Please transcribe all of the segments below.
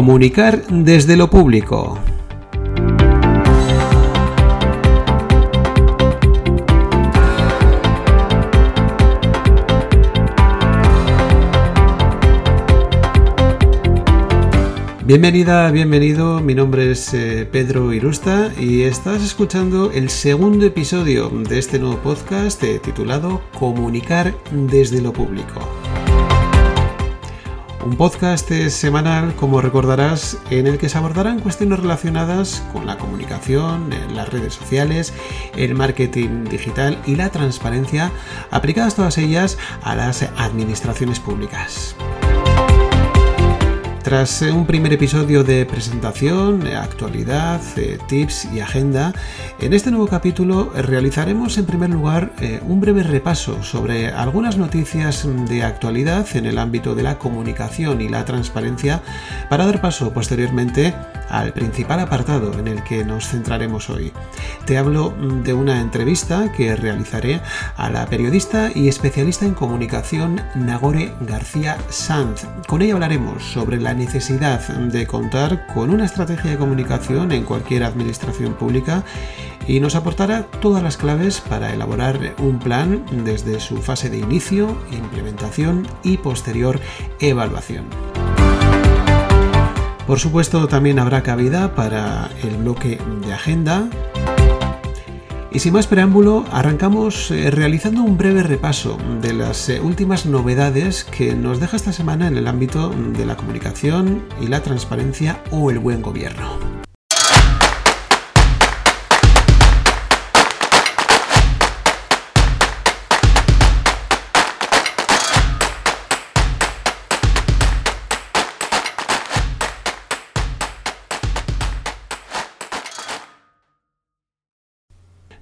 Comunicar desde lo público. Bienvenida, bienvenido, mi nombre es eh, Pedro Irusta y estás escuchando el segundo episodio de este nuevo podcast eh, titulado Comunicar desde lo público. Un podcast semanal, como recordarás, en el que se abordarán cuestiones relacionadas con la comunicación, las redes sociales, el marketing digital y la transparencia, aplicadas todas ellas a las administraciones públicas. Tras eh, un primer episodio de presentación, eh, actualidad, eh, tips y agenda, en este nuevo capítulo realizaremos en primer lugar un breve repaso sobre algunas noticias de actualidad en el ámbito de la comunicación y la transparencia para dar paso posteriormente al principal apartado en el que nos centraremos hoy. Te hablo de una entrevista que realizaré a la periodista y especialista en comunicación Nagore García Sanz. Con ella hablaremos sobre la necesidad de contar con una estrategia de comunicación en cualquier administración pública y nos aportará todas las claves para elaborar un plan desde su fase de inicio, implementación y posterior evaluación. Por supuesto, también habrá cabida para el bloque de agenda. Y sin más preámbulo, arrancamos eh, realizando un breve repaso de las eh, últimas novedades que nos deja esta semana en el ámbito de la comunicación y la transparencia o el buen gobierno.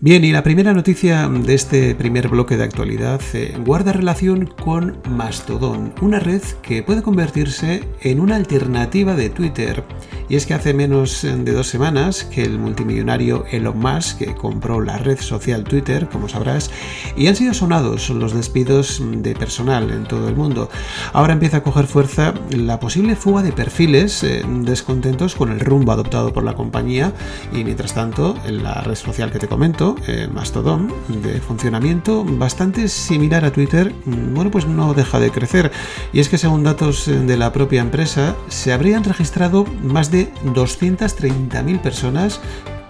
Bien, y la primera noticia de este primer bloque de actualidad eh, guarda relación con Mastodon, una red que puede convertirse en una alternativa de Twitter. Y es que hace menos de dos semanas que el multimillonario Elon Musk que compró la red social Twitter, como sabrás, y han sido sonados los despidos de personal en todo el mundo. Ahora empieza a coger fuerza la posible fuga de perfiles eh, descontentos con el rumbo adoptado por la compañía y mientras tanto en la red social que te comento, eh, Mastodon, de funcionamiento bastante similar a Twitter, mm, bueno, pues no deja de crecer. Y es que según datos eh, de la propia empresa, se habrían registrado más de 230.000 personas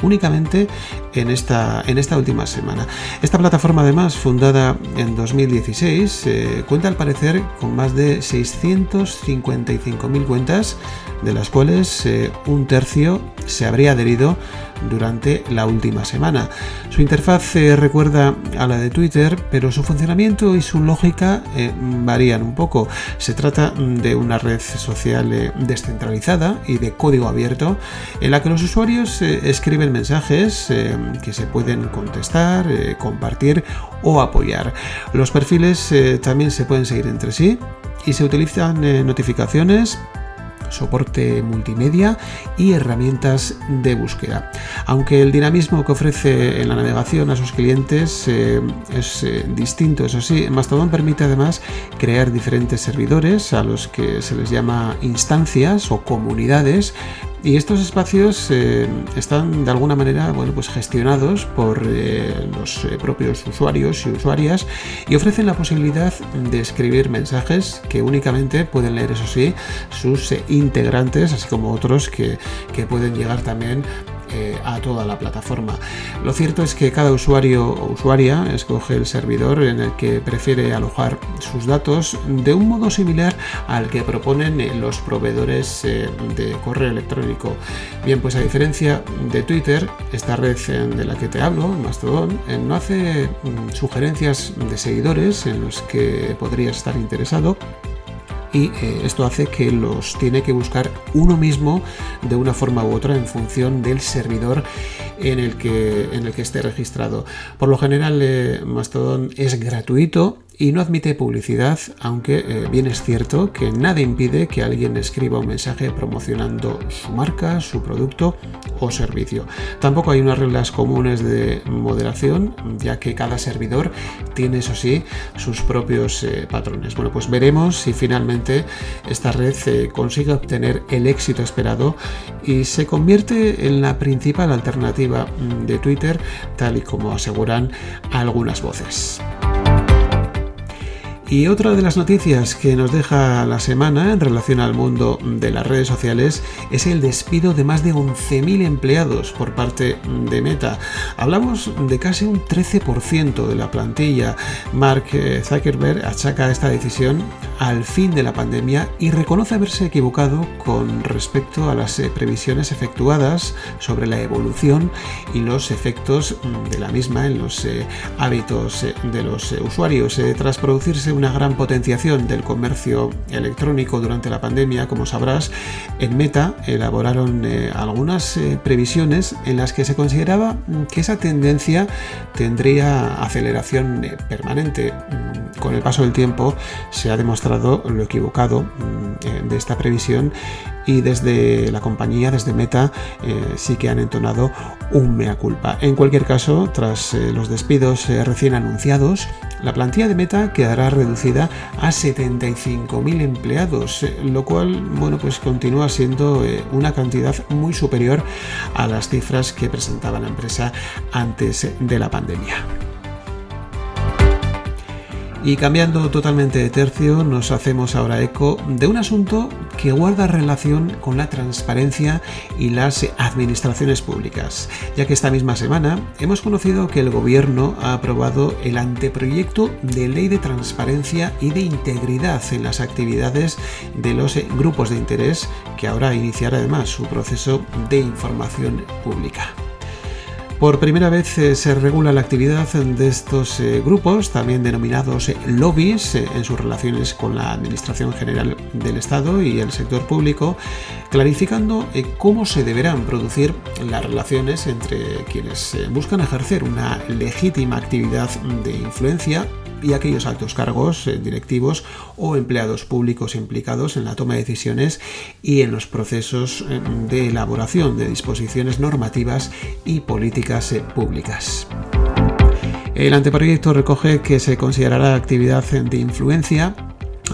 únicamente en esta, en esta última semana. Esta plataforma además, fundada en 2016, eh, cuenta al parecer con más de 655.000 cuentas, de las cuales un tercio se habría adherido durante la última semana. Su interfaz eh, recuerda a la de Twitter, pero su funcionamiento y su lógica eh, varían un poco. Se trata de una red social eh, descentralizada y de código abierto en la que los usuarios escriben mensajes que se pueden contestar, compartir o apoyar. Los perfiles también se pueden seguir entre sí y se utilizan notificaciones soporte multimedia y herramientas de búsqueda. Aunque el dinamismo que ofrece en la navegación a sus clientes eh, es eh, distinto, eso sí, Mastodon permite además crear diferentes servidores a los que se les llama instancias o comunidades y estos espacios eh, están de alguna manera bueno, pues gestionados por eh, los eh, propios usuarios y usuarias y ofrecen la posibilidad de escribir mensajes que únicamente pueden leer, eso sí, sus integrantes, así como otros que, que pueden llegar también eh, a toda la plataforma. Lo cierto es que cada usuario o usuaria escoge el servidor en el que prefiere alojar sus datos de un modo similar al que proponen eh, los proveedores eh, de correo electrónico. Bien, pues a diferencia de Twitter, esta red de la que te hablo, Mastodon, no hace mm, sugerencias de seguidores en los que podrías estar interesado y eh, esto hace que los tiene que buscar uno mismo de una forma u otra en función del servidor en el que, en el que esté registrado. Por lo general, eh, Mastodon es gratuito y no admite publicidad, aunque eh, bien es cierto que nada impide que alguien escriba un mensaje promocionando su marca, su producto o servicio. Tampoco hay unas reglas comunes de moderación, ya que cada servidor tiene, eso sí, sus propios eh, patrones. Bueno, pues veremos si finalmente esta red eh, consigue obtener el éxito esperado y se convierte en la principal alternativa mm, de Twitter, tal y como aseguran algunas voces. Y otra de las noticias que nos deja la semana en relación al mundo de las redes sociales es el despido de más de 11.000 empleados por parte de Meta. Hablamos de casi un 13% de la plantilla. Mark eh, Zuckerberg achaca esta decisión al fin de la pandemia y reconoce haberse equivocado con respecto a las eh, previsiones efectuadas sobre la evolución y los efectos de la misma en los eh, hábitos de los usuarios. Tras producirse una gran potenciación del comercio electrónico durante la pandemia, como sabrás, en Meta elaboraron eh, algunas eh, previsiones en las que se consideraba que esa tendencia tendría aceleración eh, permanente. Mm, con el paso del tiempo se ha demostrado lo equivocado mm, de esta previsión y desde la compañía, desde Meta, eh, sí que han entonado un mea culpa. En cualquier caso, tras eh, los despidos eh, recién anunciados, la plantilla de Meta quedará reducida a 75.000 empleados, lo cual, bueno, pues continúa siendo una cantidad muy superior a las cifras que presentaba la empresa antes de la pandemia. Y cambiando totalmente de tercio, nos hacemos ahora eco de un asunto que guarda relación con la transparencia y las administraciones públicas, ya que esta misma semana hemos conocido que el Gobierno ha aprobado el anteproyecto de ley de transparencia y de integridad en las actividades de los grupos de interés, que ahora iniciará además su proceso de información pública. Por primera vez eh, se regula la actividad de estos eh, grupos, también denominados eh, lobbies, en sus relaciones con la Administración General del Estado y el sector público, clarificando cómo se deberán producir las relaciones entre quienes buscan ejercer una legítima actividad de influencia y aquellos altos cargos eh, directivos o empleados públicos implicados en la toma de decisiones y en los procesos eh, de elaboración de disposiciones normativas y políticas eh, públicas. El anteproyecto recoge que se considerará actividad de influencia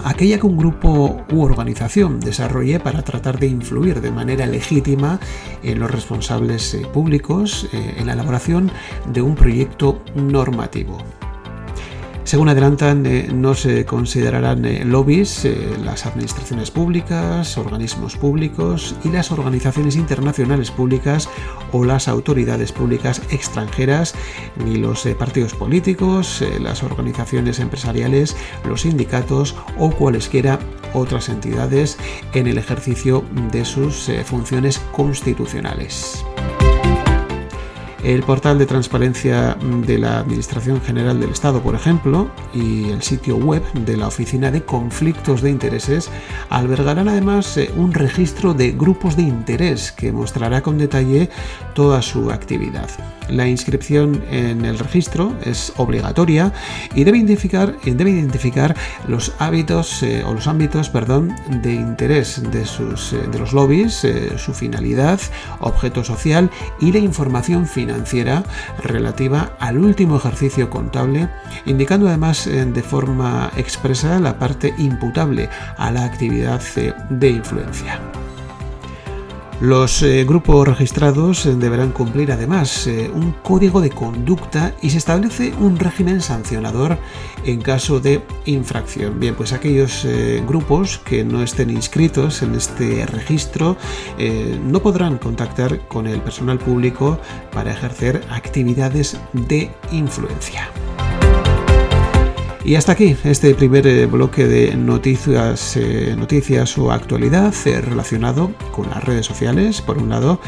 aquella que un grupo u organización desarrolle para tratar de influir de manera legítima en los responsables públicos en la elaboración de un proyecto normativo. Según adelantan, eh, no se considerarán eh, lobbies eh, las administraciones públicas, organismos públicos y las organizaciones internacionales públicas o las autoridades públicas extranjeras, ni los partidos políticos, las organizaciones empresariales, los sindicatos o cualesquiera otras entidades en el ejercicio de sus funciones constitucionales. El portal de transparencia de la Administración General del Estado, por ejemplo, y el sitio web de la Oficina de Conflictos de Intereses albergarán además eh, un registro de grupos de interés que mostrará con detalle toda su actividad. La inscripción en el registro es obligatoria y debe identificar, debe identificar los hábitos eh, o los ámbitos perdón, de interés de, sus, eh, de los lobbies, su finalidad, objeto social y la información financiera financiera relativa al último ejercicio contable, indicando además eh, de forma expresa la parte imputable a la actividad eh, de influencia. Los eh, grupos registrados eh, deberán cumplir además eh, un código de conducta y se establece un régimen sancionador en caso de infracción. Bien, pues aquellos grupos que no estén inscritos en este registro no podrán contactar con el personal público para ejercer actividades de influencia. Y hasta aquí este primer eh, bloque de noticias, eh, noticias o actualidad eh, relacionado con las redes sociales, por un lado,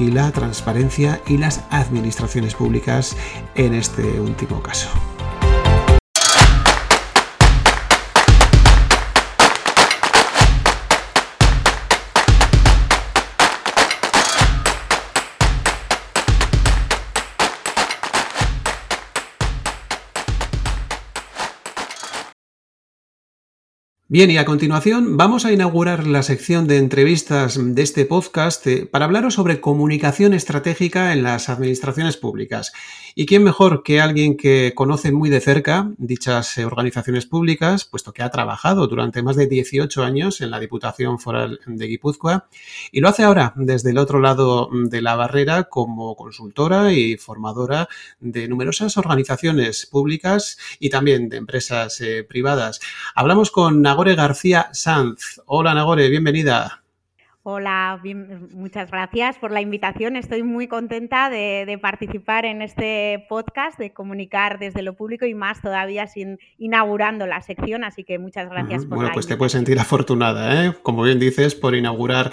y la transparencia y las administraciones públicas en este último caso. Bien, y a continuación vamos a inaugurar la sección de entrevistas de este podcast eh, para hablaros sobre comunicación estratégica en las administraciones públicas. ¿Y quién mejor que alguien que conoce muy de cerca dichas organizaciones públicas, puesto que ha trabajado durante más de 18 años en la Diputación Foral de Guipúzcoa y lo hace ahora desde el otro lado de la barrera como consultora y formadora de numerosas organizaciones públicas y también de empresas eh, privadas? Hablamos con Nagore García Sanz. Hola Nagore, bienvenida. Hola, muchas gracias por la invitación. Estoy muy contenta de, participar en este podcast, de comunicar desde lo público y más todavía sin inaugurando la sección. Así que muchas gracias por Bueno, pues te puedes sentir afortunada, ¿eh? como bien dices, por inaugurar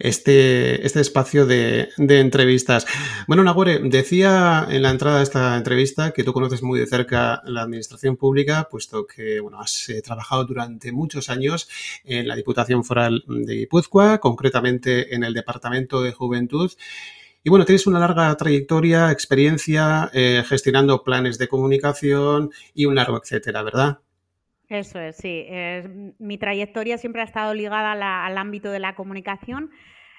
este, este espacio de, entrevistas. Bueno, Nagore, decía en la entrada de esta entrevista que tú conoces muy de cerca la administración pública, puesto que bueno, has eh, trabajado durante muchos años en la Diputación Foral de Guipúzcoa, concretamente en el Departamento de Juventud. Y bueno, tienes una larga trayectoria, experiencia eh, gestionando planes de comunicación y un largo etcétera, ¿verdad? Eso es, sí. mi trayectoria siempre ha estado ligada al ámbito de la comunicación.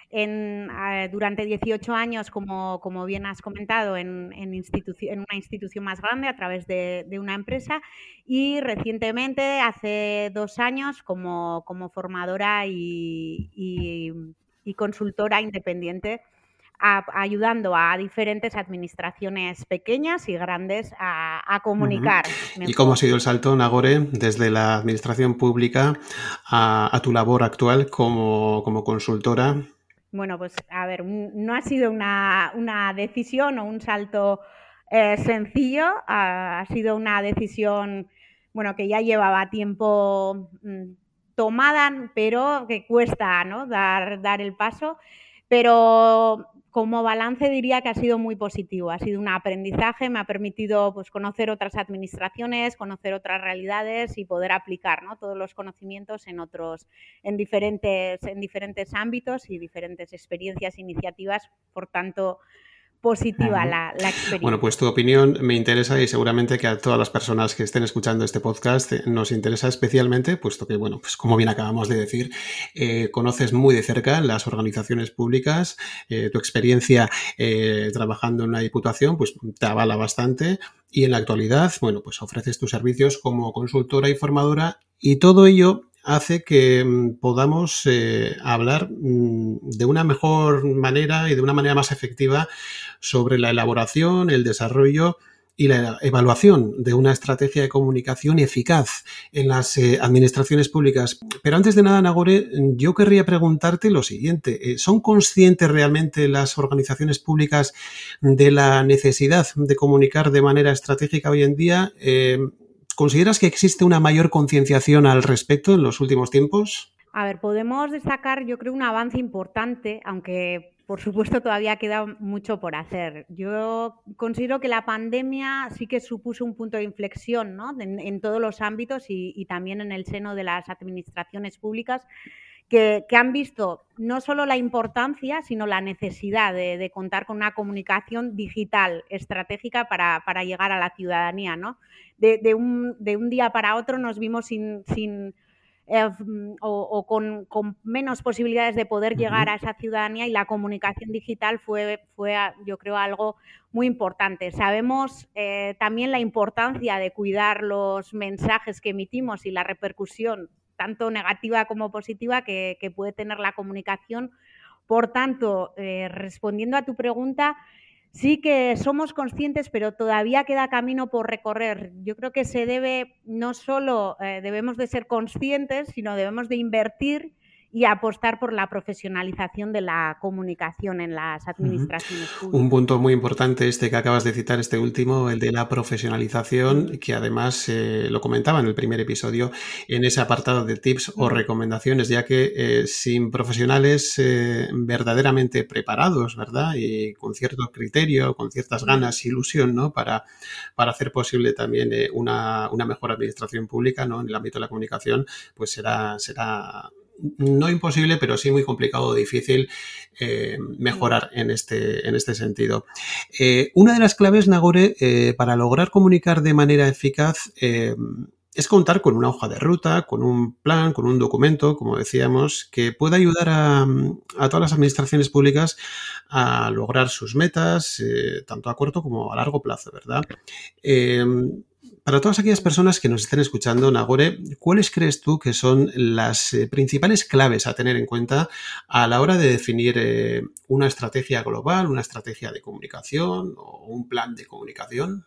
En, eh, durante 18 años, como, como, bien has comentado, en, en, en una institución más grande a través de, de una empresa y recientemente, hace dos años, como, como formadora y, y, y consultora independiente ayudando a diferentes administraciones pequeñas y grandes a, comunicar. ¿Y cómo ha sido el salto, Nagore, desde la administración pública a, tu labor actual como, consultora? Bueno, pues a ver, no ha sido una, decisión o un salto eh, sencillo, ha, sido una decisión, bueno, que ya llevaba tiempo mm, tomada, pero que cuesta ¿no? dar, dar el paso. Pero como balance diría que ha sido muy positivo, ha sido un aprendizaje, me ha permitido pues, conocer otras administraciones, conocer otras realidades y poder aplicar todos los conocimientos en otros, en diferentes, en diferentes ámbitos y diferentes experiencias, iniciativas. Por tanto, positiva la, experiencia. Bueno, pues tu opinión me interesa y seguramente que a todas las personas que estén escuchando este podcast eh, nos interesa especialmente, puesto que, bueno, pues como bien acabamos de decir, eh, conoces muy de cerca las organizaciones públicas, eh, tu experiencia trabajando en una diputación, pues te avala bastante y en la actualidad, bueno, pues ofreces tus servicios como consultora y formadora y todo ello hace que mm, podamos hablar mm, de una mejor manera y de una manera más efectiva sobre la elaboración, el desarrollo y la evaluación de una estrategia de comunicación eficaz en las eh, administraciones públicas. Pero antes de nada, Nagore, yo querría preguntarte lo siguiente. Eh, ¿Son conscientes realmente las organizaciones públicas de la necesidad de comunicar de manera estratégica hoy en día? Eh, ¿Consideras que existe una mayor concienciación al respecto en los últimos tiempos? A ver, podemos destacar, yo creo, un avance importante, aunque por supuesto, todavía queda mucho por hacer. Yo considero que la pandemia sí que supuso un punto de inflexión en, todos los ámbitos y, también en el seno de las administraciones públicas que, han visto no solo la importancia, sino la necesidad de, contar con una comunicación digital estratégica para, llegar a la ciudadanía. ¿no? De, un, día para otro nos vimos sin eh, mm, o, con, menos posibilidades de poder llegar a esa ciudadanía y la comunicación digital fue, fue yo creo, algo muy importante. Sabemos eh, también la importancia de cuidar los mensajes que emitimos y la repercusión, tanto negativa como positiva, que, puede tener la comunicación. Por tanto, eh, respondiendo a tu pregunta, sí que somos conscientes, pero todavía queda camino por recorrer. Yo creo que se debe, no solo eh, debemos de ser conscientes, sino debemos de invertir y apostar por la profesionalización de la comunicación en las administraciones públicas. Un punto muy importante este que acabas de citar, este último, el de la profesionalización, que además eh, lo comentaba en el primer episodio, en ese apartado de tips o recomendaciones, ya que eh, sin profesionales eh, verdaderamente preparados, ¿verdad? Y con cierto criterio, con ciertas ganas, ilusión, ¿no? Para, para hacer posible también una, una mejor administración pública, ¿no? En el ámbito de la comunicación, pues será, será no imposible, pero sí muy complicado o difícil eh, mejorar en este, en este sentido. Eh, una de las claves, Nagore, eh, para lograr comunicar de manera eficaz es contar con una hoja de ruta, con un plan, con un documento, como decíamos, que pueda ayudar a, todas las administraciones públicas a lograr sus metas, tanto a corto como a largo plazo, ¿verdad? Para todas aquellas personas que nos estén escuchando, Nagore, ¿cuáles crees tú que son las eh, principales claves a tener en cuenta a la hora de definir eh, una estrategia global, una estrategia de comunicación o un plan de comunicación?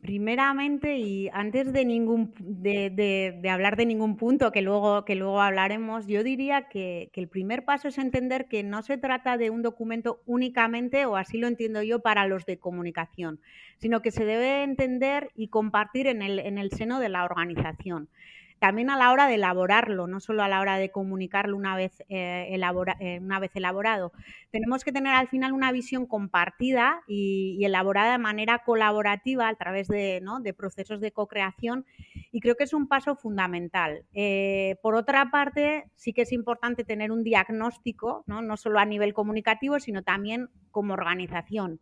Primeramente, y antes de, ningún, de, hablar de ningún punto que luego, que luego hablaremos, yo diría que, que, el primer paso es entender que no se trata de un documento únicamente, o así lo entiendo yo, para los de comunicación, sino que se debe entender y compartir en el, en el seno de la organización también a la hora de elaborarlo, no solo a la hora de comunicarlo una vez, eh, eh, elaborado. Tenemos que tener al final una visión compartida y, elaborada de manera colaborativa a través de, procesos de co-creación y creo que es un paso fundamental. Eh, por otra parte, sí que es importante tener un diagnóstico, ¿no? no solo a nivel comunicativo, sino también como organización.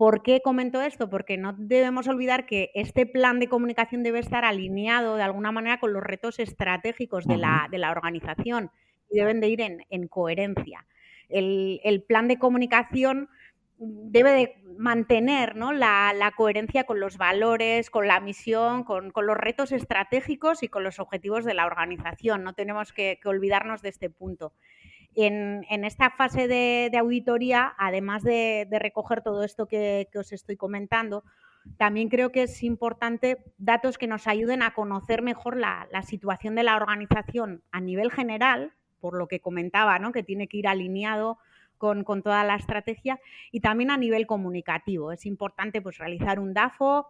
¿Por qué comento esto? Porque no debemos olvidar que este plan de comunicación debe estar alineado de alguna manera con los retos estratégicos de, la, organización y deben de ir en, coherencia. El, plan de comunicación debe de mantener la, coherencia con los valores, con la misión, con, los retos estratégicos y con los objetivos de la organización. No tenemos que olvidarnos de este punto. En, esta fase de, auditoría, además de, recoger todo esto que, os estoy comentando, también creo que es importante datos que nos ayuden a conocer mejor la, situación de la organización a nivel general, por lo que comentaba, ¿no? que tiene que ir alineado con, toda la estrategia, y también a nivel comunicativo. Es importante pues, realizar un DAFO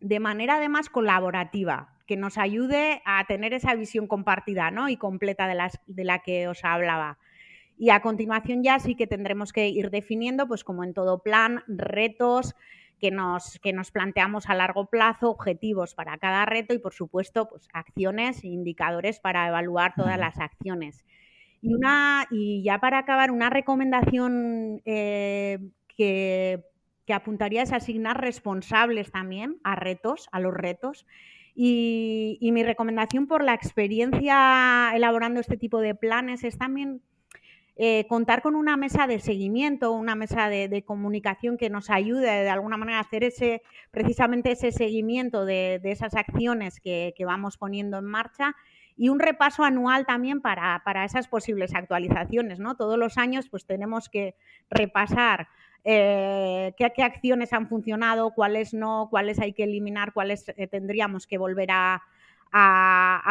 de manera además colaborativa, que nos ayude a tener esa visión compartida ¿no? y completa de, las, de la que os hablaba. Y a continuación ya sí que tendremos que ir definiendo, pues como en todo plan, retos que nos, que nos planteamos a largo plazo, objetivos para cada reto y, por supuesto, pues acciones e indicadores para evaluar todas las acciones. Y, una, y ya para acabar, una recomendación eh, que, que apuntaría es asignar responsables también a retos, a los retos, y, mi recomendación por la experiencia elaborando este tipo de planes es también eh, contar con una mesa de seguimiento, una mesa de, comunicación que nos ayude de alguna manera a hacer ese, precisamente ese seguimiento de, esas acciones que, vamos poniendo en marcha y un repaso anual también para, para, esas posibles actualizaciones. ¿no? Todos los años pues tenemos que repasar eh, qué, acciones han funcionado, cuáles no, cuáles hay que eliminar, cuáles eh, tendríamos que volver a,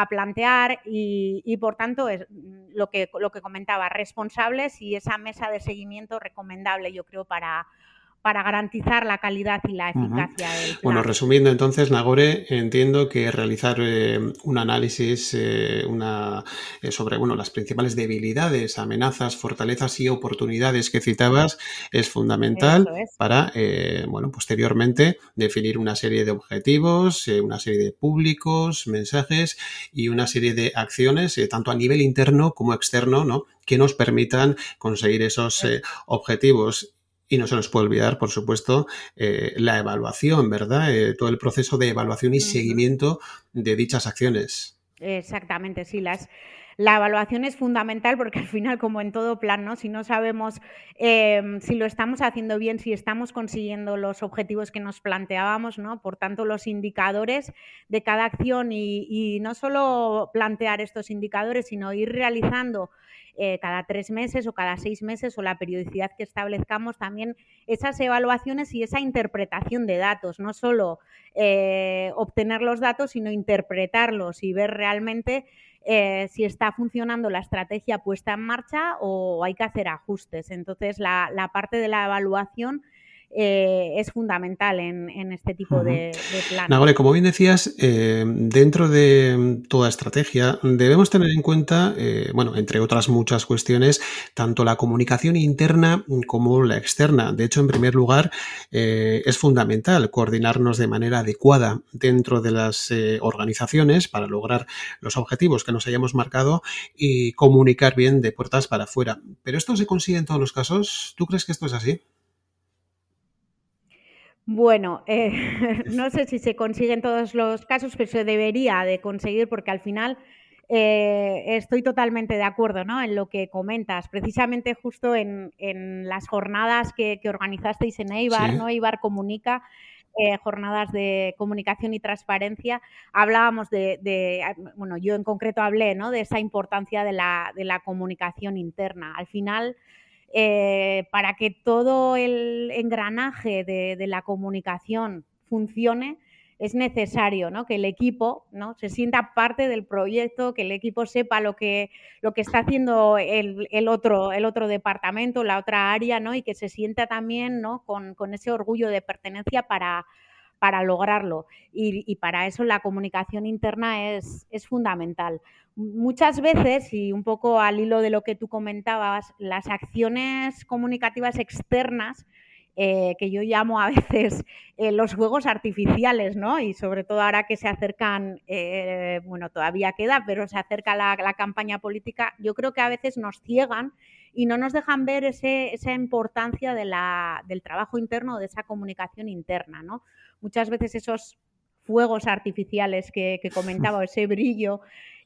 plantear. Y, por tanto es lo que, lo que comentaba, responsables y esa mesa de seguimiento recomendable yo creo para, para garantizar la calidad y la eficacia del plan. Bueno, resumiendo entonces, Nagore, entiendo que realizar eh, un análisis eh, una, eh, sobre bueno, las principales debilidades, amenazas, fortalezas y oportunidades que citabas es fundamental para, bueno, posteriormente definir una serie de objetivos, una serie de públicos, mensajes y una serie de acciones, tanto a nivel interno como externo, ¿no? que nos permitan conseguir esos objetivos y no se nos puede olvidar, por supuesto, eh, la evaluación, ¿verdad? Eh, todo el proceso de evaluación y seguimiento de dichas acciones. Exactamente, sí. Las, la evaluación es fundamental porque al final, como en todo plan, si no sabemos em, si lo estamos haciendo bien, si estamos consiguiendo los objetivos que nos planteábamos, ¿no? por tanto, los indicadores de cada acción y, y no solo plantear estos indicadores, sino ir realizando eh, cada tres meses o cada seis meses o la periodicidad que establezcamos también esas evaluaciones y esa interpretación de datos, no solo eh, obtener los datos, sino interpretarlos y ver realmente eh, si está funcionando la estrategia puesta en marcha o hay que hacer ajustes. Entonces, la parte de la evaluación eh, es fundamental en, este tipo de, planes. Nagore, como bien decías, eh, dentro de toda estrategia debemos tener en cuenta, eh, bueno, entre otras muchas cuestiones, tanto la comunicación interna como la externa. De hecho, en primer lugar, es fundamental coordinarnos de manera adecuada dentro de las organizaciones para lograr los objetivos que nos hayamos marcado y comunicar bien de puertas para afuera. Pero esto se consigue en todos los casos. ¿Tú crees que esto es así? Bueno, eh, no sé si se consigue en todos los casos, pero se debería de conseguir porque al final eh, estoy totalmente de acuerdo ¿no? en lo que comentas. Precisamente justo en, las jornadas que, organizasteis en Eibar, ¿no? Eibar Comunica, eh, jornadas de comunicación y transparencia, hablábamos de, bueno, yo en concreto hablé ¿no? de esa importancia de la, de la comunicación interna. Al final, eh, para que todo el engranaje de, la comunicación funcione, es necesario que el equipo se sienta parte del proyecto, que el equipo sepa lo que, está haciendo el, otro, departamento, la otra área, y que se sienta también con, ese orgullo de pertenencia para, para lograrlo. Y, para eso la comunicación interna es, fundamental muchas veces, y un poco al hilo de lo que tú comentabas, las acciones comunicativas externas, eh, que yo llamo a veces eh, los juegos artificiales, ¿no? Y sobre todo ahora que se acercan, eh, bueno, todavía queda, pero se acerca la, campaña política, yo creo que a veces nos ciegan y no nos dejan ver esa importancia del trabajo interno, de esa comunicación interna, ¿no? Muchas veces esos fuegos artificiales que, que comentaba, ese brillo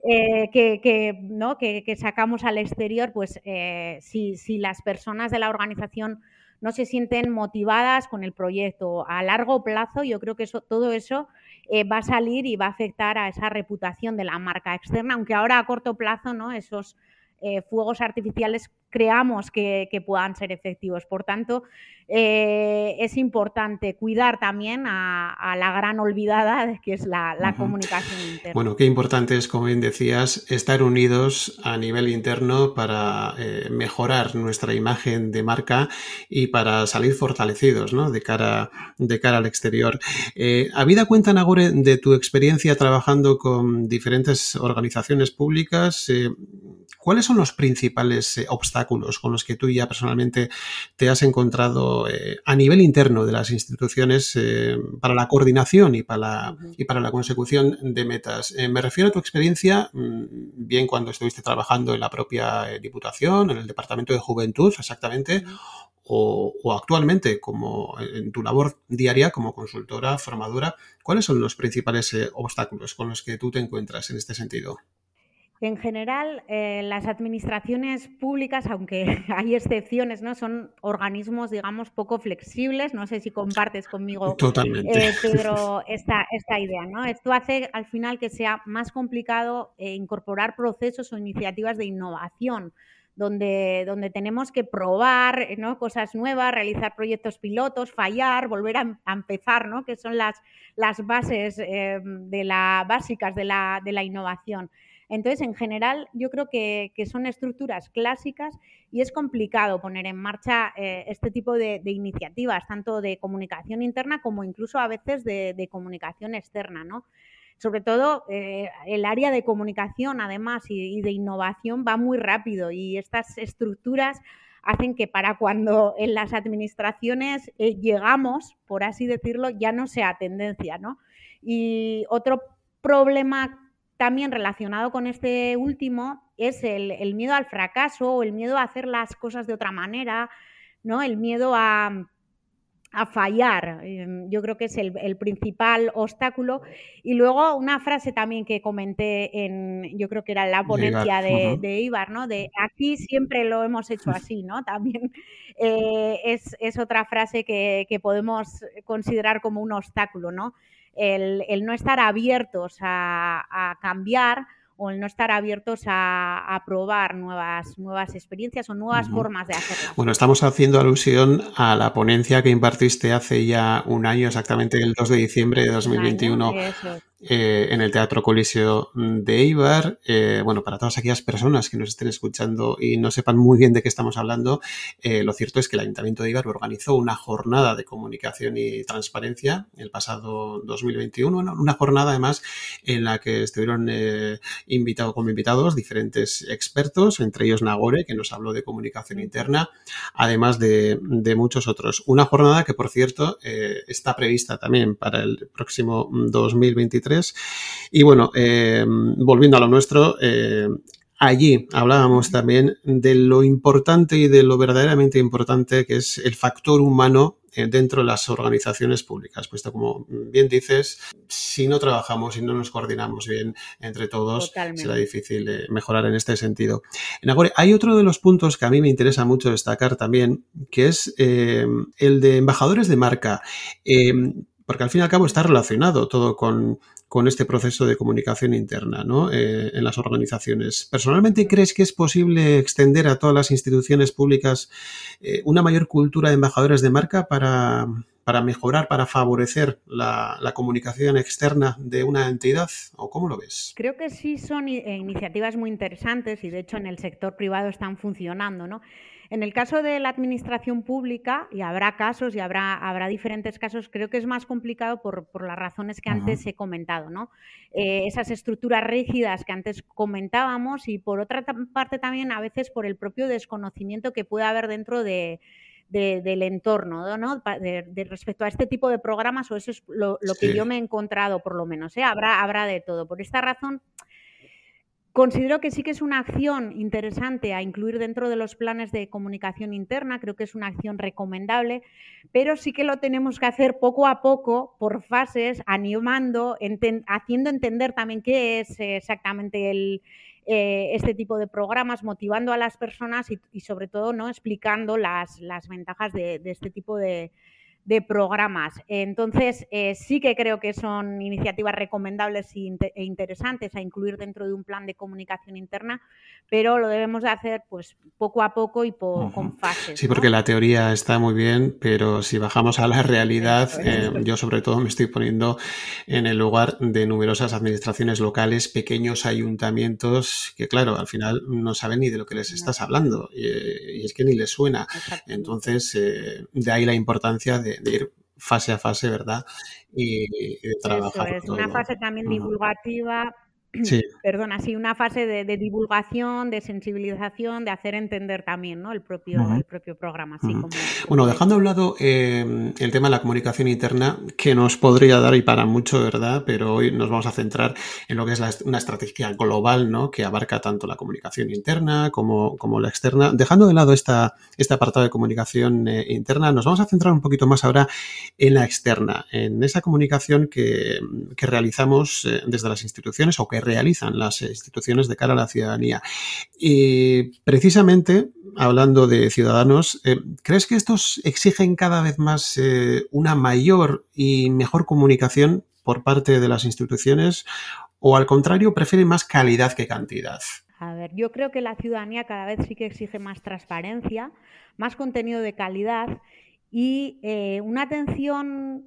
eh, que, ¿no? que, sacamos al exterior, pues eh, si, las personas de la organización no se sienten motivadas con el proyecto a largo plazo, yo creo que eso, todo eso eh, va a salir y va a afectar a esa reputación de la marca externa, aunque ahora a corto plazo ¿no? esos fuegos artificiales creamos que, puedan ser efectivos. Por tanto, eh, es importante cuidar también a, la gran olvidada que es la, comunicación interna. Bueno, qué importante es, como bien decías, estar unidos a nivel interno para eh, mejorar nuestra imagen de marca y para salir fortalecidos ¿no? de, cara, de cara al exterior. Eh, habida cuenta, Nagore, de tu experiencia trabajando con diferentes organizaciones públicas, eh, ¿cuáles son los principales obstáculos? con los que tú ya personalmente te has encontrado eh, a nivel interno de las instituciones eh, para la coordinación y para la, y para la consecución de metas. Eh, me refiero a tu experiencia, mm, bien cuando estuviste trabajando en la propia Diputación, en el Departamento de Juventud, exactamente, o, o, actualmente como en tu labor diaria como consultora, formadora, ¿cuáles son los principales obstáculos con los que tú te encuentras en este sentido? En general, eh, las administraciones públicas, aunque hay excepciones, ¿no? son organismos, digamos, poco flexibles. No sé si compartes conmigo, eh, Pedro, esta, esta idea. ¿no? Esto hace al final que sea más complicado eh, incorporar procesos o iniciativas de innovación. Donde, donde tenemos que probar ¿no? cosas nuevas, realizar proyectos pilotos, fallar, volver a, empezar, ¿no? que son las, las bases de la, básicas de la, de la innovación. Entonces, en general, yo creo que, son estructuras clásicas y es complicado poner en marcha eh, este tipo de, iniciativas, tanto de comunicación interna como incluso a veces de, comunicación externa, ¿no? Sobre todo, eh, el área de comunicación, además, y, de innovación va muy rápido y estas estructuras hacen que para cuando en las administraciones eh, llegamos, por así decirlo, ya no sea tendencia, ¿no? Y otro problema también relacionado con este último es el, miedo al fracaso o el miedo a hacer las cosas de otra manera, ¿no? El miedo a, fallar. Em, yo creo que es el, principal obstáculo. Y luego una frase también que comenté en, yo creo que era en la ponencia de, Ibar, ¿no? De aquí siempre lo hemos hecho así, ¿no? También eh, es, otra frase que, que podemos considerar como un obstáculo, ¿no? El, no estar abiertos a, cambiar o el no estar abiertos a, probar nuevas, nuevas experiencias o nuevas formas de hacerlo. Bueno, estamos haciendo alusión a la ponencia que impartiste hace ya un año, exactamente el 2 de diciembre de 2021. Eh, en el Teatro Coliseo de Ibar. Eh, bueno, para todas aquellas personas que nos estén escuchando y no sepan muy bien de qué estamos hablando, eh, lo cierto es que el Ayuntamiento de Ibar organizó una jornada de comunicación y transparencia el pasado 2021, una jornada además en la que estuvieron invitados como invitados diferentes expertos, entre ellos Nagore, que nos habló de comunicación interna, además de, de muchos otros. Una jornada que, por cierto, está prevista también para el próximo 2023 y bueno, eh, volviendo a lo nuestro, eh, allí hablábamos también de lo importante y de lo verdaderamente importante que es el factor humano eh, dentro de las organizaciones públicas, puesto como bien dices, si no trabajamos y no nos coordinamos bien entre todos, será difícil mejorar en este sentido. En hay otro de los puntos que a mí me interesa mucho destacar también, que es eh, el de embajadores de marca porque al fin y al cabo está relacionado todo con, este proceso de comunicación interna ¿no? Eh, en las organizaciones. ¿Personalmente crees que es posible extender a todas las instituciones públicas eh, una mayor cultura de embajadores de marca para, mejorar, para favorecer la, la, comunicación externa de una entidad? ¿O cómo lo ves? Creo que sí son eh, iniciativas muy interesantes y de hecho en el sector privado están funcionando. ¿no? En el caso de la administración pública, y habrá casos y habrá, habrá diferentes casos, creo que es más complicado por, las razones que antes he comentado, ¿no? Eh, esas estructuras rígidas que antes comentábamos y por otra parte también a veces por el propio desconocimiento que puede haber dentro de, del entorno, ¿no? De, respecto a este tipo de programas, o eso es lo, que yo me he encontrado, por lo menos. ¿eh? Habrá, habrá de todo. Por esta razón, Considero que sí que es una acción interesante a incluir dentro de los planes de comunicación interna, creo que es una acción recomendable, pero sí que lo tenemos que hacer poco a poco, por fases, animando, haciendo entender también qué es exactamente el, eh, este tipo de programas, motivando a las personas y, sobre todo ¿no? explicando las, las ventajas de este tipo de, de programas. Entonces, eh, sí que creo que son iniciativas recomendables e interesantes a incluir dentro de un plan de comunicación interna, pero lo debemos de hacer pues poco a poco y con fases. Sí, porque la teoría está muy bien, pero si bajamos a la realidad, eh, yo sobre todo me estoy poniendo en el lugar de numerosas administraciones locales, pequeños ayuntamientos que, claro, al final no saben ni de lo que les estás hablando y, es que ni les suena. Entonces, eh, de ahí la importancia de, de ir fase a fase, ¿verdad? Y, trabajar. es una fase también divulgativa Sí. Perdona, sí, una fase de, divulgación, de sensibilización, de hacer entender también ¿no? el, propio, el propio programa. bueno, dejando a un lado em, el tema de la comunicación interna, que nos podría dar y para mucho, ¿verdad? Pero hoy nos vamos a centrar en lo que es una estrategia global, ¿no? Que abarca tanto la comunicación interna como, como la externa. Dejando de lado esta, este apartado de comunicación eh, interna, nos vamos a centrar un poquito más ahora en la externa, en esa comunicación que, que realizamos eh, desde las instituciones o que realizan las instituciones de cara a la ciudadanía. Y precisamente, hablando de ciudadanos, eh, ¿crees que estos exigen cada vez más eh, una mayor y mejor comunicación por parte de las instituciones o al contrario prefieren más calidad que cantidad? A ver, yo creo que la ciudadanía cada vez sí que exige más transparencia, más contenido de calidad y eh, una atención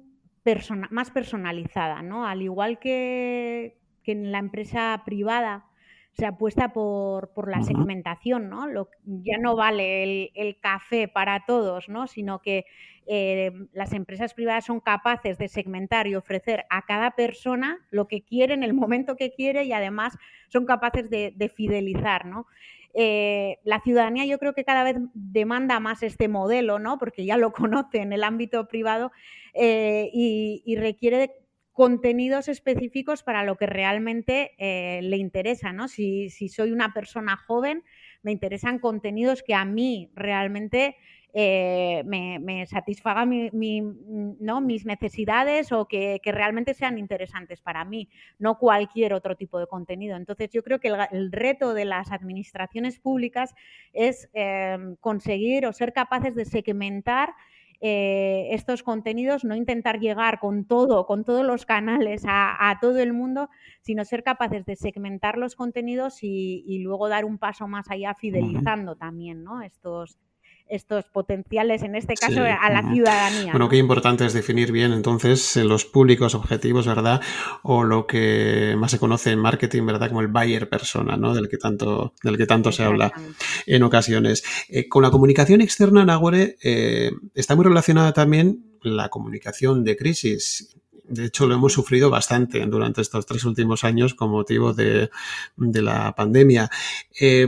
más personalizada, ¿no? Al igual que, que en la empresa privada se apuesta por, por la segmentación, ¿no? Lo, ya no vale el, café para todos, ¿no? Sino que eh, las empresas privadas son capaces de segmentar y ofrecer a cada persona lo que quiere en el momento que quiere y además son capaces de, fidelizar, ¿no? Eh, la ciudadanía yo creo que cada vez demanda más este modelo, ¿no? Porque ya lo conoce en el ámbito privado eh, y, y, requiere contenidos específicos para lo que realmente eh, le interesa, ¿no? Si, soy una persona joven, me interesan contenidos que a mí realmente eh, me, satisfagan mis necesidades o que, realmente sean interesantes para mí, no cualquier otro tipo de contenido. Entonces yo creo que el, reto de las administraciones públicas es eh, conseguir o ser capaces de segmentar eh, estos contenidos, no intentar llegar con todo, con todos los canales a, todo el mundo, sino ser capaces de segmentar los contenidos y, luego dar un paso más allá fidelizando también ¿no? estos, estos potenciales, en este caso a la ciudadanía. Bueno, qué importante es definir bien entonces los públicos objetivos, ¿verdad? O lo que más se conoce en marketing, ¿verdad? Como el buyer persona, ¿no? Del que tanto, del que tanto se habla en ocasiones. Eh, con la comunicación externa, Nagore, eh, está muy relacionada también la comunicación de crisis. De hecho, lo hemos sufrido bastante durante estos tres últimos años con motivo de, la pandemia. Eh,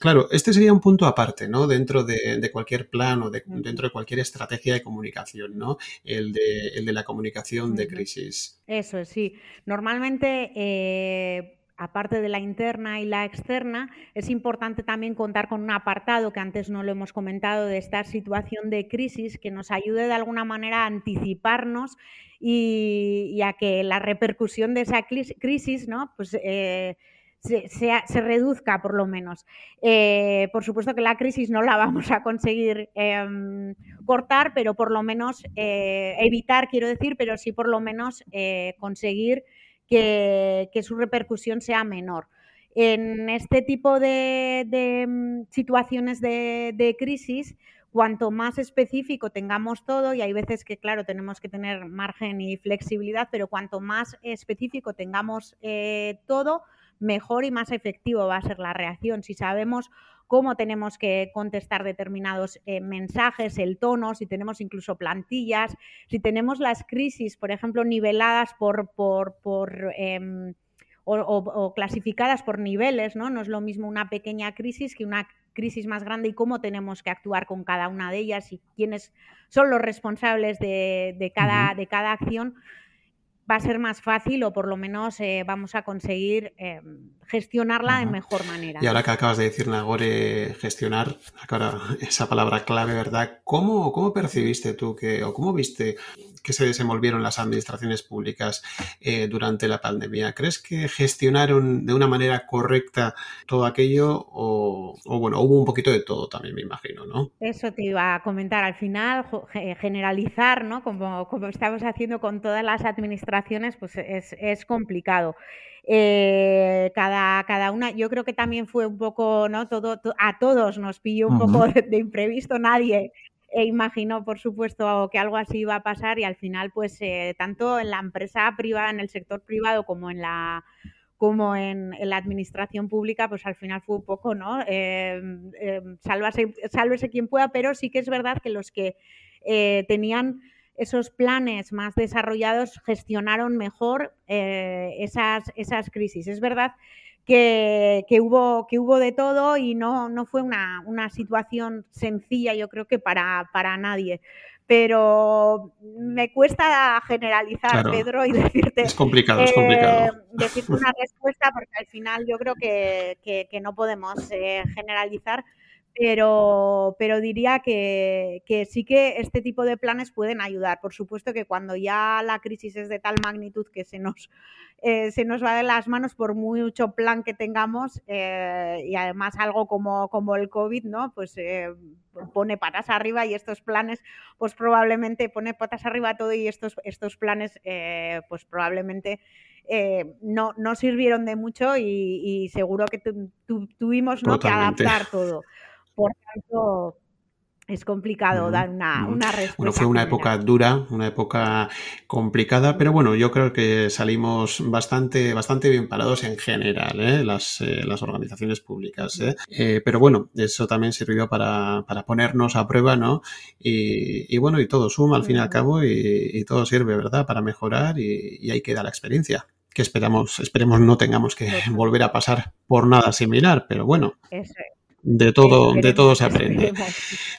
claro, este sería un punto aparte, ¿no? Dentro de, cualquier plan o dentro de cualquier estrategia de comunicación, ¿no? El de, la comunicación de crisis. Eso, sí. Normalmente... Eh, aparte de la interna y la externa, es importante también contar con un apartado que antes no lo hemos comentado de esta situación de crisis que nos ayude de alguna manera a anticiparnos y, a que la repercusión de esa crisis ¿no? pues, eh, se, reduzca por lo menos. Eh, por supuesto que la crisis no la vamos a conseguir em, cortar, pero por lo menos eh, evitar, quiero decir, pero sí por lo menos eh, conseguir que, su repercusión sea menor. En este tipo de, em, situaciones de, de crisis, cuanto más específico tengamos todo, y hay veces que, claro, tenemos que tener margen y flexibilidad, pero cuanto más específico tengamos todo, mejor y más efectivo va a ser la reacción. Si sabemos cómo tenemos que contestar determinados eh, mensajes, el tono, si tenemos incluso plantillas, si tenemos las crisis, por ejemplo, niveladas por, por, por em, o, clasificadas por niveles, ¿no? No es lo mismo una pequeña crisis que una crisis más grande y cómo tenemos que actuar con cada una de ellas y quiénes son los responsables de, cada, de cada acción va a ser más fácil o por lo menos eh, vamos a conseguir eh, gestionarla de mejor manera. Y ahora que acabas de decir, Nagore, gestionar, ahora esa palabra clave, ¿verdad? ¿Cómo, cómo percibiste tú que, o cómo viste que se desenvolvieron las administraciones públicas eh, durante la pandemia? ¿Crees que gestionaron de una manera correcta todo aquello o, bueno, hubo un poquito de todo también, me imagino, ¿no? Eso te iba a comentar. Al final, generalizar, ¿no? Como, como estamos haciendo con todas las administraciones, pues es, es complicado. Eh, cada, cada una, yo creo que también fue un poco, ¿no? Todo, a todos nos pilló un poco de, imprevisto, nadie e imaginó, por supuesto, que algo así iba a pasar y al final, pues, eh, tanto en la empresa privada, en el sector privado, como en la como en, la administración pública, pues al final fue un poco, ¿no? Em, em, sálvese, quien pueda, pero sí que es verdad que los que eh, tenían esos planes más desarrollados gestionaron mejor eh, esas, esas crisis. Es verdad que, hubo, que hubo de todo y no, no fue una, situación sencilla, yo creo que para, para nadie. Pero me cuesta generalizar, Pedro, y decirte. Es complicado, es complicado. Eh, decirte una respuesta, porque al final yo creo que, no podemos eh, generalizar pero, pero diría que, que, sí que este tipo de planes pueden ayudar. Por supuesto que cuando ya la crisis es de tal magnitud que se nos, eh, se nos va de las manos por mucho plan que tengamos eh, y además algo como, como el COVID, ¿no? Pues eh, pone patas arriba y estos planes, pues probablemente pone patas arriba todo y estos, estos planes, pues probablemente no, no sirvieron de mucho y, seguro que tuvimos ¿no? que adaptar todo. Por tanto, es complicado dar una, respuesta. Bueno, fue una época dura, una época complicada, pero bueno, yo creo que salimos bastante, bastante bien parados en general, ¿eh? las, eh, las, organizaciones públicas. ¿eh? pero bueno, eso también sirvió para, ponernos a prueba, ¿no? Y, bueno, y todo suma al fin y al cabo y, todo sirve, ¿verdad? Para mejorar y, y ahí queda la experiencia que esperamos, esperemos no tengamos que volver a pasar por nada similar, pero bueno. Eso de todo, de todo se aprende.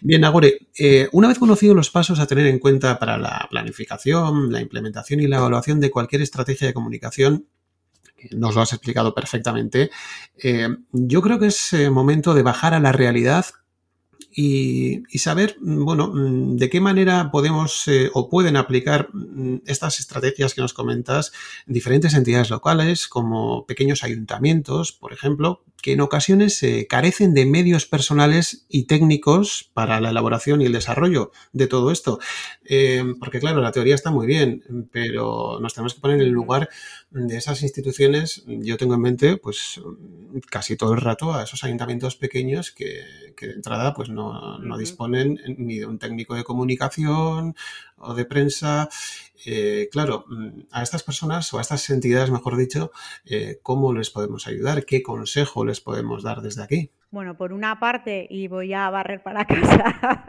Bien, Agore, eh, una vez conocidos los pasos a tener en cuenta para la planificación, la implementación y la evaluación de cualquier estrategia de comunicación, nos lo has explicado perfectamente, eh, yo creo que es eh, momento de bajar a la realidad y, saber, bueno, de qué manera podemos o pueden aplicar estas estrategias que nos comentas en diferentes entidades locales, como pequeños ayuntamientos, por ejemplo, que en ocasiones eh, carecen de medios personales y técnicos para la elaboración y el desarrollo de todo esto. Eh, porque claro, la teoría está muy bien, pero nos tenemos que poner en el lugar de esas instituciones. Yo tengo en mente, pues, casi todo el rato a esos ayuntamientos pequeños que, de entrada, pues, no, no disponen ni de un técnico de comunicación o de prensa eh, claro, mm, a estas personas o a estas entidades, mejor dicho, eh, ¿cómo les podemos ayudar? ¿Qué consejo les podemos dar desde aquí? Bueno, por una parte, y voy a barrer para casa,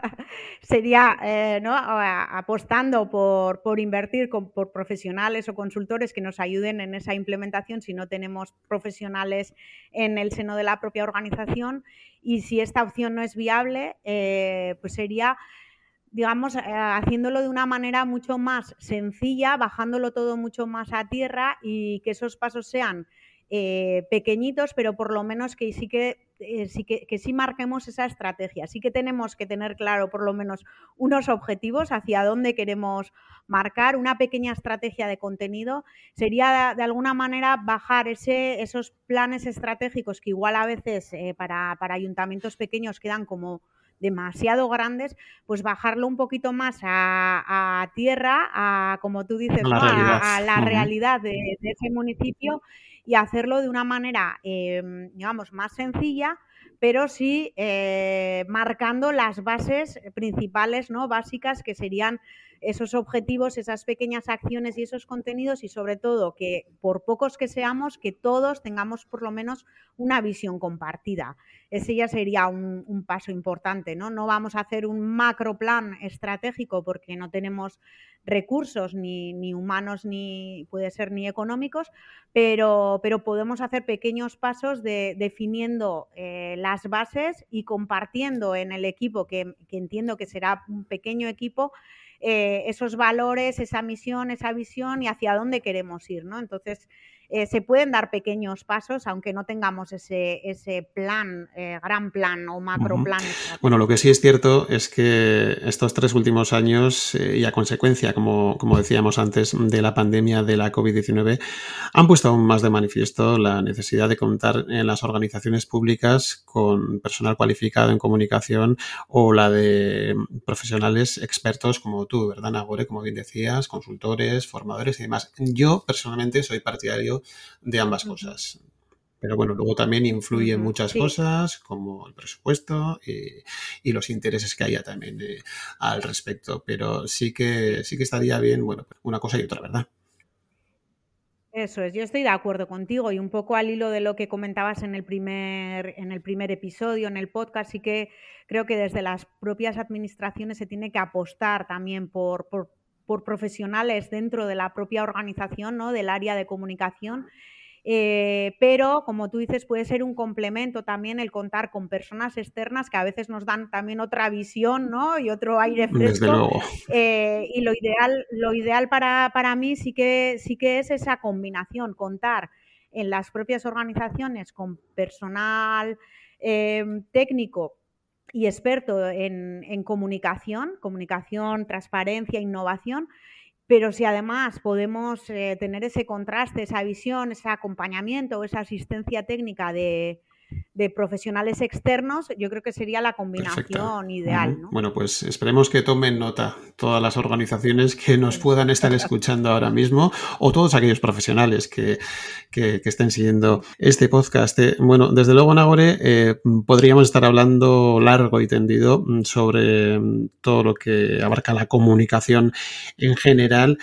sería eh, ¿no? apostando por, por invertir por profesionales o consultores que nos ayuden en esa implementación si no tenemos profesionales en el seno de la propia organización. Y si esta opción no es viable, pues sería digamos, eh, haciéndolo de una manera mucho más sencilla, bajándolo todo mucho más a tierra y que esos pasos sean eh, pequeñitos, pero por lo menos que sí que, eh, sí que, sí marquemos esa estrategia. Sí que tenemos que tener claro por lo menos unos objetivos hacia dónde queremos marcar, una pequeña estrategia de contenido. Sería de, alguna manera bajar ese, esos planes estratégicos que igual a veces eh, para, para ayuntamientos pequeños quedan como demasiado grandes, pues bajarlo un poquito más a, tierra, a como tú dices, a, la realidad de, ese municipio y hacerlo de una manera, em, digamos, más sencilla, pero sí eh, marcando las bases principales, ¿no? Básicas que serían esos objetivos, esas pequeñas acciones y esos contenidos y sobre todo que por pocos que seamos, que todos tengamos por lo menos una visión compartida. Ese ya sería un, paso importante, ¿no? No vamos a hacer un macro plan estratégico porque no tenemos recursos ni, humanos ni puede ser ni económicos, pero, pero podemos hacer pequeños pasos de, definiendo eh, las bases y compartiendo en el equipo, que, que entiendo que será un pequeño equipo, eh, esos valores, esa misión, esa visión y hacia dónde queremos ir, ¿no? Entonces, eh, se pueden dar pequeños pasos, aunque no tengamos ese, ese plan, eh, gran plan o macro plan. Bueno, lo que sí es cierto es que estos tres últimos años y a consecuencia, como, como, decíamos antes, de la pandemia de la COVID-19, han puesto aún más de manifiesto la necesidad de contar en las organizaciones públicas con personal cualificado en comunicación o la de profesionales expertos como tú, ¿verdad, Nagore? Como bien decías, consultores, formadores y demás. Yo personalmente soy partidario de ambas cosas. Pero bueno, luego también influyen muchas cosas como el presupuesto y, los intereses que haya también eh, al respecto. Pero sí que sí que estaría bien, bueno, una cosa y otra, ¿verdad? Eso es, yo estoy de acuerdo contigo y un poco al hilo de lo que comentabas en el primer, en el primer episodio, en el podcast, sí que creo que desde las propias administraciones se tiene que apostar también por, por, por profesionales dentro de la propia organización, ¿no? del área de comunicación eh, pero, como tú dices, puede ser un complemento también el contar con personas externas que a veces nos dan también otra visión ¿no? y otro aire fresco. Eh, y lo ideal, lo ideal para, para, mí sí que, sí que es esa combinación, contar en las propias organizaciones con personal em, técnico y experto en, comunicación, comunicación, transparencia, innovación, pero si además podemos eh, tener ese contraste, esa visión, ese acompañamiento, esa asistencia técnica de, de profesionales externos, yo creo que sería la combinación ideal. Bueno, pues esperemos que tomen nota todas las organizaciones que nos puedan estar escuchando ahora mismo o todos aquellos profesionales que, estén siguiendo este podcast. Eh, bueno, desde luego, Nagore, eh, podríamos estar hablando largo y tendido mm, sobre mm, todo lo que abarca la comunicación en general.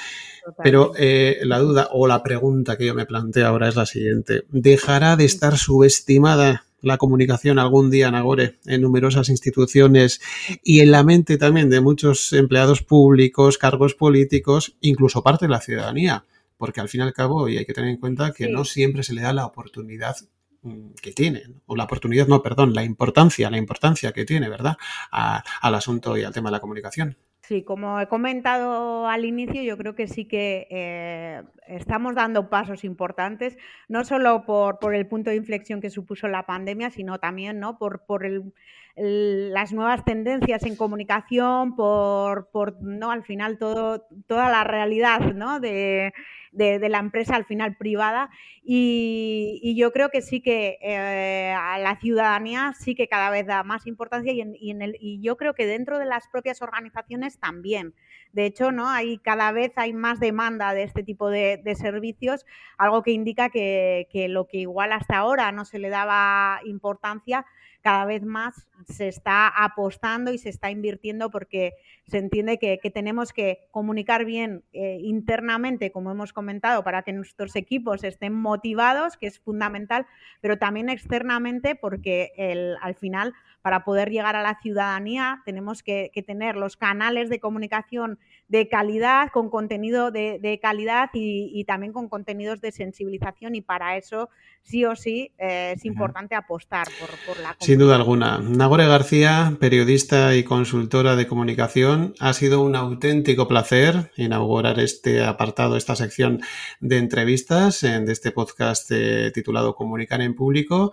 Pero eh, la duda o la pregunta que yo me planteo ahora es la siguiente. ¿Dejará de estar subestimada la comunicación algún día en Agore en numerosas instituciones y en la mente también de muchos empleados públicos, cargos políticos, incluso parte de la ciudadanía? Porque al fin y al cabo, y hay que tener en cuenta que no siempre se le da la oportunidad mm, que tiene, o la oportunidad, no, perdón, la importancia, la importancia que tiene, ¿verdad?, al asunto y al tema de la comunicación. Sí, como he comentado al inicio, yo creo que sí que eh, estamos dando pasos importantes, no solo por, por, el punto de inflexión que supuso la pandemia, sino también ¿no? por, por el, las nuevas tendencias en comunicación, por, por ¿no? al final todo, toda la realidad ¿no? de, de, la empresa al final privada y, yo creo que sí que eh, a la ciudadanía sí que cada vez da más importancia y, en, el, y yo creo que dentro de las propias organizaciones también. De hecho, ¿no? Hay, cada vez hay más demanda de este tipo de, servicios, algo que indica que, que lo que igual hasta ahora no se le daba importancia, cada vez más se está apostando y se está invirtiendo porque se entiende que, tenemos que comunicar bien eh, internamente, como hemos comentado, para que nuestros equipos estén motivados, que es fundamental, pero también externamente porque el, al final, para poder llegar a la ciudadanía, tenemos que, tener los canales de comunicación de calidad, con contenido de, calidad y, también con contenidos de sensibilización y para eso sí o sí eh, es importante apostar por, por la comunicación Sin duda alguna. Nagore García, periodista y consultora de comunicación, ha sido un auténtico placer inaugurar este apartado, esta sección de entrevistas de este podcast eh, titulado Comunicar en Público.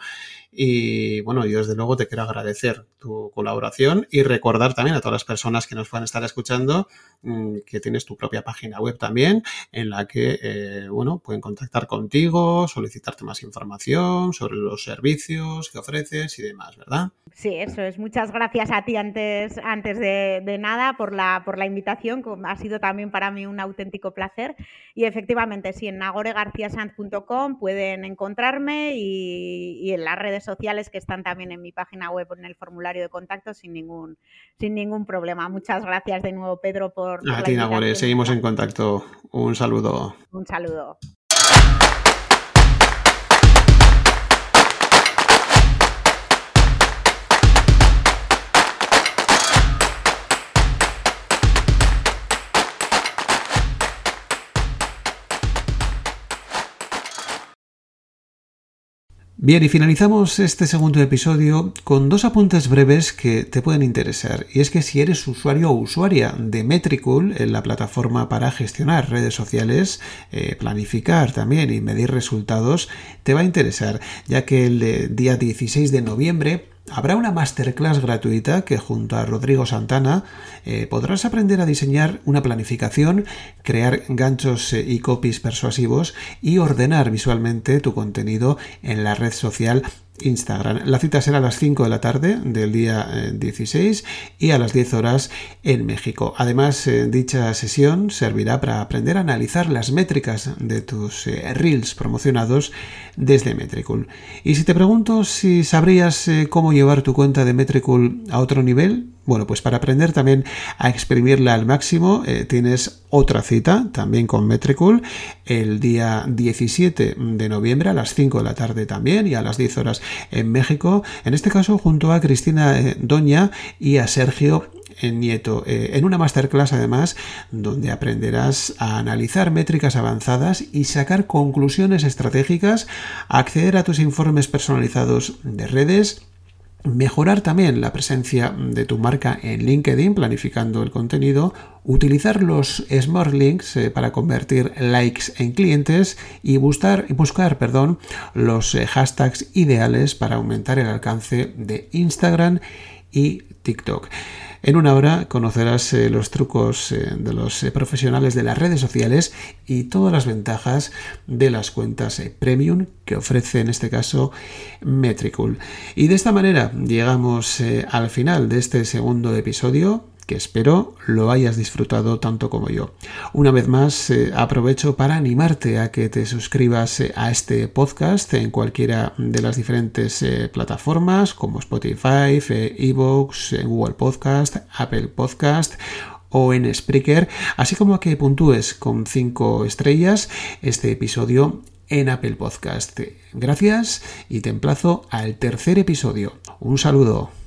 Y bueno, yo desde luego te quiero agradecer tu colaboración y recordar también a todas las personas que nos puedan estar escuchando mm, que tienes tu propia página web también en la que, eh, bueno, pueden contactar contigo, solicitarte más información sobre los servicios que ofreces y demás, ¿verdad? Sí, eso es. Muchas gracias a ti antes, antes de, nada por la, por la invitación. Ha sido también para mí un auténtico placer. Y efectivamente, sí, en nagoregarciasanz.com pueden encontrarme y, y en las redes sociales que están también en mi página web en el formulario de contacto sin ningún, sin ningún problema. Muchas gracias de nuevo, Pedro, por. A ti, Nagore, seguimos en contacto. Un saludo. Un saludo. Bien, y finalizamos este segundo episodio con dos apuntes breves que te pueden interesar. Y es que si eres usuario o usuaria de Metricool, en la plataforma para gestionar redes sociales, eh, planificar también y medir resultados, te va a interesar, ya que el día 16 de noviembre Habrá una masterclass gratuita que junto a Rodrigo Santana eh, podrás aprender a diseñar una planificación, crear ganchos eh, y copies persuasivos y ordenar visualmente tu contenido en la red social Instagram. La cita será a las 5 de la tarde del día 16 eh, y a las 10 horas en México. Además, eh, dicha sesión servirá para aprender a analizar las métricas de tus eh, reels promocionados desde Metricool. Y si te pregunto si sabrías cómo llevar tu cuenta de Metricool a otro nivel, bueno, pues para aprender también a exprimirla al máximo, eh, tienes otra cita también con Metricool el día 17 de noviembre a las 5 de la tarde también y a las 10 horas en México. En este caso, junto a Cristina eh, Doña y a Sergio eh, Nieto, en una masterclass además donde aprenderás a analizar métricas avanzadas y sacar conclusiones estratégicas, acceder a tus informes personalizados de redes, Mejorar también la presencia de tu marca en LinkedIn planificando el contenido, utilizar los Smart Links eh, para convertir likes en clientes y buscar, buscar perdón, los eh, hashtags ideales para aumentar el alcance de Instagram y TikTok. En una hora conocerás eh, los trucos eh, de los eh, profesionales de las redes sociales y todas las ventajas de las cuentas premium que ofrece en este caso Metricool. Y de esta manera llegamos al final de este segundo episodio que espero lo hayas disfrutado tanto como yo. Una vez más, eh, aprovecho para animarte a que te suscribas eh, a este podcast en cualquiera de las diferentes eh, plataformas como Spotify, Evox, Google Podcast, Apple Podcast o en Spreaker, así como a que puntúes con 5 estrellas este episodio en Apple Podcast. Gracias y te emplazo al tercer episodio. Un saludo.